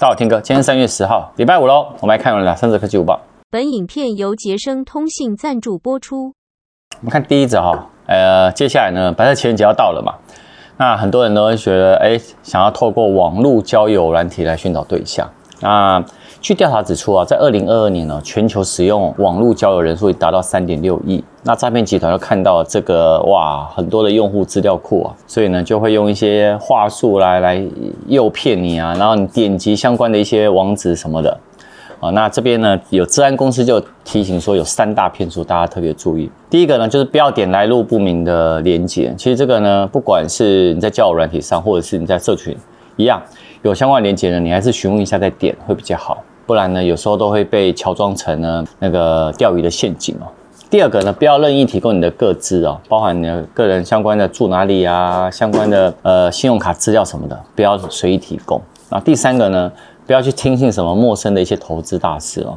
大家好，天哥，今天三月十号，礼拜五喽，我们来看哪三则科技午报。本影片由杰生通信赞助播出。我们看第一则哈，呃，接下来呢，白色情人节要到了嘛，那很多人都会觉得，哎，想要透过网络交友软体来寻找对象。那据调查指出啊，在二零二二年呢，全球使用网络交友人数已达到三点六亿。那诈骗集团就看到这个哇，很多的用户资料库啊，所以呢，就会用一些话术来来诱骗你啊，然后你点击相关的一些网址什么的啊。那这边呢，有治安公司就提醒说，有三大骗术，大家特别注意。第一个呢，就是不要点来路不明的连接。其实这个呢，不管是你在交友软体上，或者是你在社群一样，有相关连接呢，你还是询问一下再点会比较好。不然呢，有时候都会被乔装成呢那个钓鱼的陷阱哦。第二个呢，不要任意提供你的个资哦，包含你的个人相关的住哪里啊，相关的呃信用卡资料什么的，不要随意提供。那第三个呢，不要去听信什么陌生的一些投资大师哦。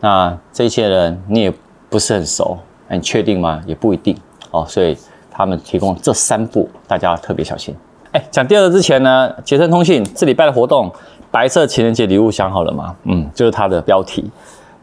那这些人你也不是很熟，你确定吗？也不一定哦。所以他们提供这三步，大家要特别小心。哎，讲第二个之前呢，杰森通信这礼拜的活动。白色情人节礼物想好了吗？嗯，就是它的标题。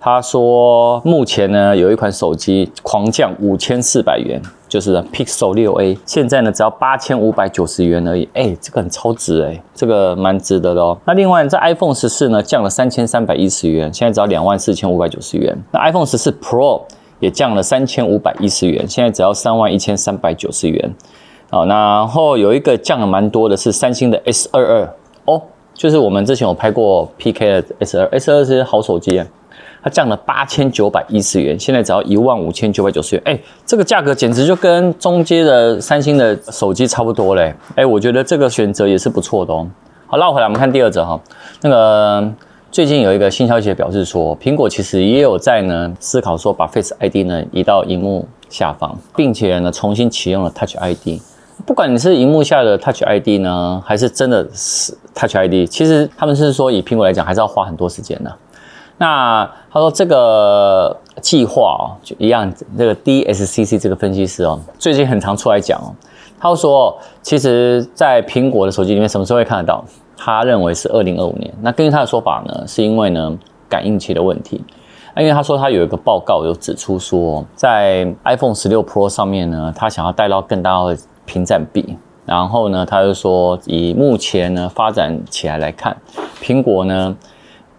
他说目前呢有一款手机狂降五千四百元，就是 Pixel 6a，现在呢只要八千五百九十元而已。哎，这个很超值哎，这个蛮值得的哦。那另外在 iPhone 十四呢降了三千三百一十元，现在只要两万四千五百九十元。那 iPhone 十四 Pro 也降了三千五百一十元，现在只要三万一千三百九十元。好，然后有一个降了蛮多的是三星的 S 二二哦。就是我们之前有拍过 PK 的 S 二，S 二是好手机啊，它降了八千九百一十元，现在只要一万五千九百九十元，哎，这个价格简直就跟中阶的三星的手机差不多嘞，哎，我觉得这个选择也是不错的哦。好，绕回来我们看第二则哈，那个最近有一个新消息表示说，苹果其实也有在呢思考说把 Face ID 呢移到荧幕下方，并且呢重新启用了 Touch ID。不管你是荧幕下的 Touch ID 呢，还是真的是 Touch ID，其实他们是说以苹果来讲，还是要花很多时间的。那他说这个计划哦，就一样，这个 DSCC 这个分析师哦，最近很常出来讲哦，他说其实在苹果的手机里面，什么时候会看得到？他认为是二零二五年。那根据他的说法呢，是因为呢感应器的问题。那因为他说他有一个报告有指出说，在 iPhone 十六 Pro 上面呢，他想要带到更大的。屏占比，然后呢，他就说，以目前呢发展起来来看，苹果呢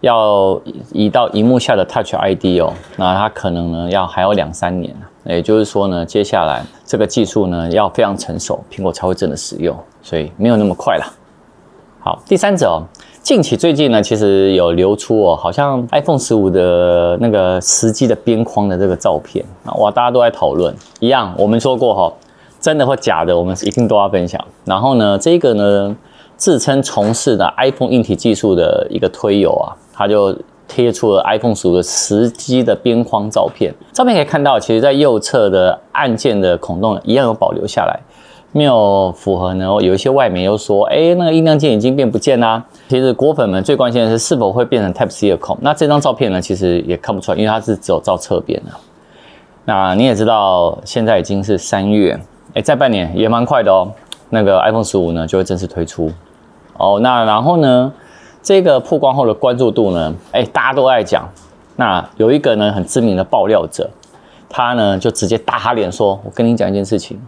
要移到荧幕下的 Touch ID 哦，那它可能呢要还要两三年，也就是说呢，接下来这个技术呢要非常成熟，苹果才会真的使用，所以没有那么快啦。好，第三者哦，近期最近呢，其实有流出哦，好像 iPhone 十五的那个实际的边框的这个照片啊，哇，大家都在讨论，一样，我们说过哈。真的或假的，我们一定都要分享。然后呢，这个呢，自称从事的 iPhone 硬体技术的一个推友啊，他就贴出了 iPhone 十五的实机的边框照片。照片可以看到，其实在右侧的按键的孔洞一样有保留下来，没有符合呢。有一些外媒又说，哎，那个音量键已经变不见啦。其实果粉们最关心的是是否会变成 Type C 的孔。那这张照片呢，其实也看不出来，因为它是只有照侧边的。那你也知道，现在已经是三月。哎，再半年也蛮快的哦。那个 iPhone 十五呢就会正式推出哦。那然后呢，这个曝光后的关注度呢，哎，大家都爱讲。那有一个呢很知名的爆料者，他呢就直接打他脸说：“我跟你讲一件事情，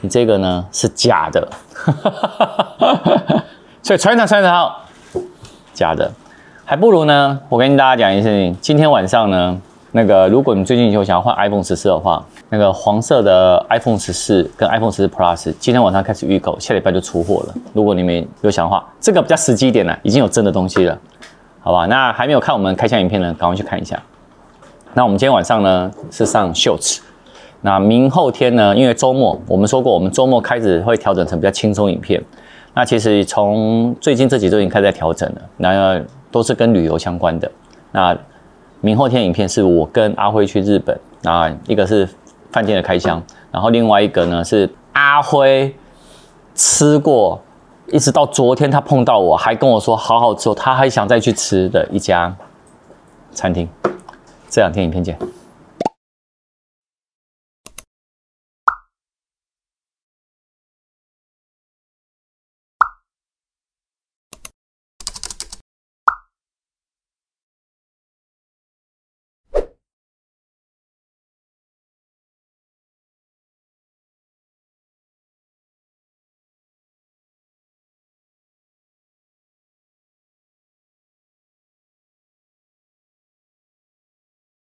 你这个呢是假的。”所以传传传传好，假的，还不如呢，我跟大家讲一件事情，今天晚上呢。那个，如果你最近有想要换 iPhone 十四的话，那个黄色的 iPhone 十四跟 iPhone 十四 Plus 今天晚上开始预购，下礼拜就出货了。如果你们有想的话，这个比较实际一点呢，已经有真的东西了，好吧？那还没有看我们开箱影片呢，赶快去看一下。那我们今天晚上呢是上 Shorts，那明后天呢，因为周末我们说过，我们周末开始会调整成比较轻松影片。那其实从最近这几周已经开始在调整了，那都是跟旅游相关的。那明后天影片是我跟阿辉去日本啊，一个是饭店的开箱，然后另外一个呢是阿辉吃过，一直到昨天他碰到我还跟我说好好吃，他还想再去吃的一家餐厅。这两天影片见。